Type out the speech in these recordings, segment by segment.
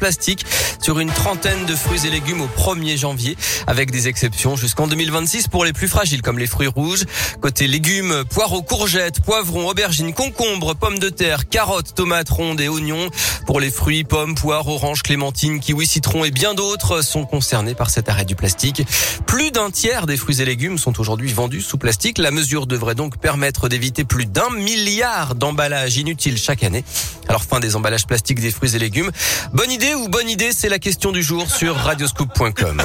plastique sur une trentaine de fruits et légumes au 1er janvier, avec des exceptions jusqu'en 2026 pour les plus fragiles comme les fruits rouges. Côté légumes, poireaux, courgettes, poivrons, aubergines, concombres, pommes de terre, carottes, tomates rondes et oignons. Pour les fruits, pommes, poires, oranges, clémentines, kiwis, citrons et bien d'autres sont concernés par cet arrêt du plastique. Plus d'un tiers des fruits et légumes sont aujourd'hui vendus sous plastique. La mesure devrait donc permettre d'éviter plus d'un milliard d'emballages inutiles chaque année. Alors fin des emballages plastiques des fruits et légumes. Bonne idée ou bonne idée, c'est la question du jour sur radioscoop.com.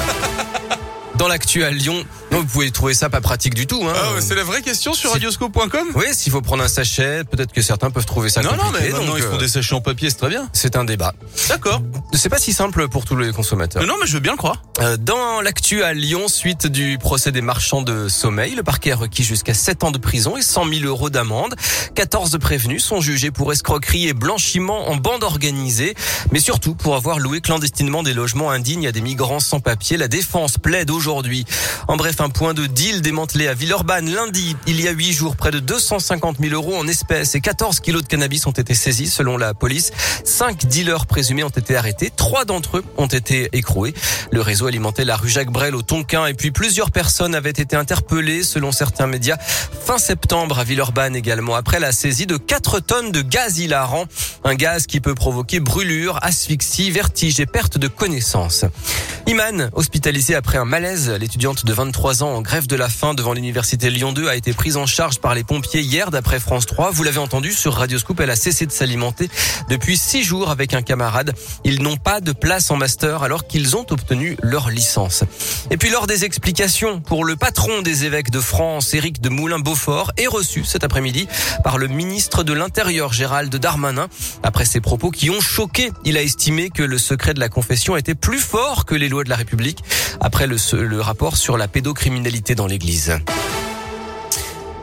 Dans l'actu à Lyon, vous pouvez trouver ça pas pratique du tout. Hein. Ah, c'est la vraie question sur radioscope.com Oui, s'il faut prendre un sachet, peut-être que certains peuvent trouver ça Non, non, compliqué. mais maintenant donc, ils font euh, des sachets en papier, c'est très bien. C'est un débat. D'accord. C'est pas si simple pour tous les consommateurs. Mais non, mais je veux bien le croire. Euh, Dans l'actu à Lyon, suite du procès des marchands de sommeil, le parquet a requis jusqu'à 7 ans de prison et 100 000 euros d'amende. 14 prévenus sont jugés pour escroquerie et blanchiment en bande organisée, mais surtout pour avoir loué clandestinement des logements indignes à des migrants sans papier. La défense plaide aujourd'hui. En bref, un point de deal démantelé à Villeurbanne lundi. Il y a 8 jours, près de 250 000 euros en espèces et 14 kilos de cannabis ont été saisis selon la police. Cinq dealers présumés ont été arrêtés. Trois d'entre eux ont été écroués. Le réseau alimentait la rue Jacques Brel au Tonkin et puis plusieurs personnes avaient été interpellées selon certains médias fin septembre à Villeurbanne également après la saisie de 4 tonnes de gaz hilarant. Un gaz qui peut provoquer brûlure, asphyxie, vertige et perte de connaissance. Iman, hospitalisée après un malaise, l'étudiante de 23 ans en grève de la faim devant l'université Lyon 2 a été prise en charge par les pompiers hier d'après France 3. Vous l'avez entendu sur Radio Scoop, elle a cessé de s'alimenter depuis six jours avec un camarade. Ils n'ont pas de place en master alors qu'ils ont obtenu leur licence. Et puis lors des explications pour le patron des évêques de France, Éric de Moulin-Beaufort, est reçu cet après-midi par le ministre de l'Intérieur, Gérald Darmanin. Après ses propos qui ont choqué, il a estimé que le secret de la confession était plus fort que les lois de la République après le, le rapport sur la pédocriminalité dans l'église.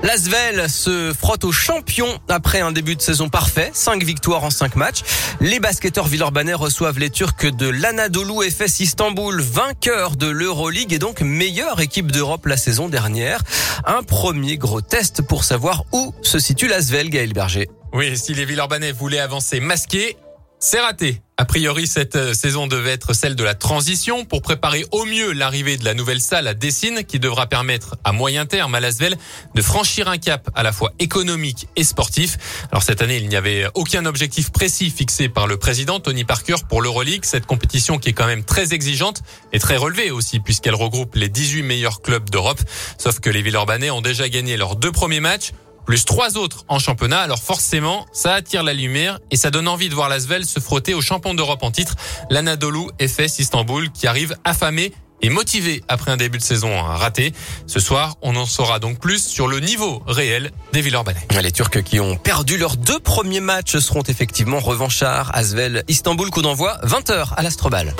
L'Asvel se frotte aux champions après un début de saison parfait. Cinq victoires en cinq matchs. Les basketteurs villeurbanais reçoivent les Turcs de l'Anadolu FS Istanbul, vainqueur de l'Euroleague et donc meilleure équipe d'Europe la saison dernière. Un premier gros test pour savoir où se situe l'Asvel, Gaël Berger. Oui, si les Villeurbanais voulaient avancer masqués, c'est raté. A priori, cette euh, saison devait être celle de la transition pour préparer au mieux l'arrivée de la nouvelle salle à Dessine qui devra permettre à moyen terme à Lasvel de franchir un cap à la fois économique et sportif. Alors cette année, il n'y avait aucun objectif précis fixé par le président Tony Parker pour l'Euroleague, cette compétition qui est quand même très exigeante et très relevée aussi puisqu'elle regroupe les 18 meilleurs clubs d'Europe. Sauf que les Villeurbanais ont déjà gagné leurs deux premiers matchs plus trois autres en championnat. Alors forcément, ça attire la lumière et ça donne envie de voir l'Asvel se frotter au champion d'Europe en titre, l'Anadolu FS Istanbul, qui arrive affamé et motivé après un début de saison raté. Ce soir, on en saura donc plus sur le niveau réel des Villeurbanais. Les Turcs qui ont perdu leurs deux premiers matchs seront effectivement revanchards. Asvel, Istanbul, coup d'envoi, 20h à l'Astrobal.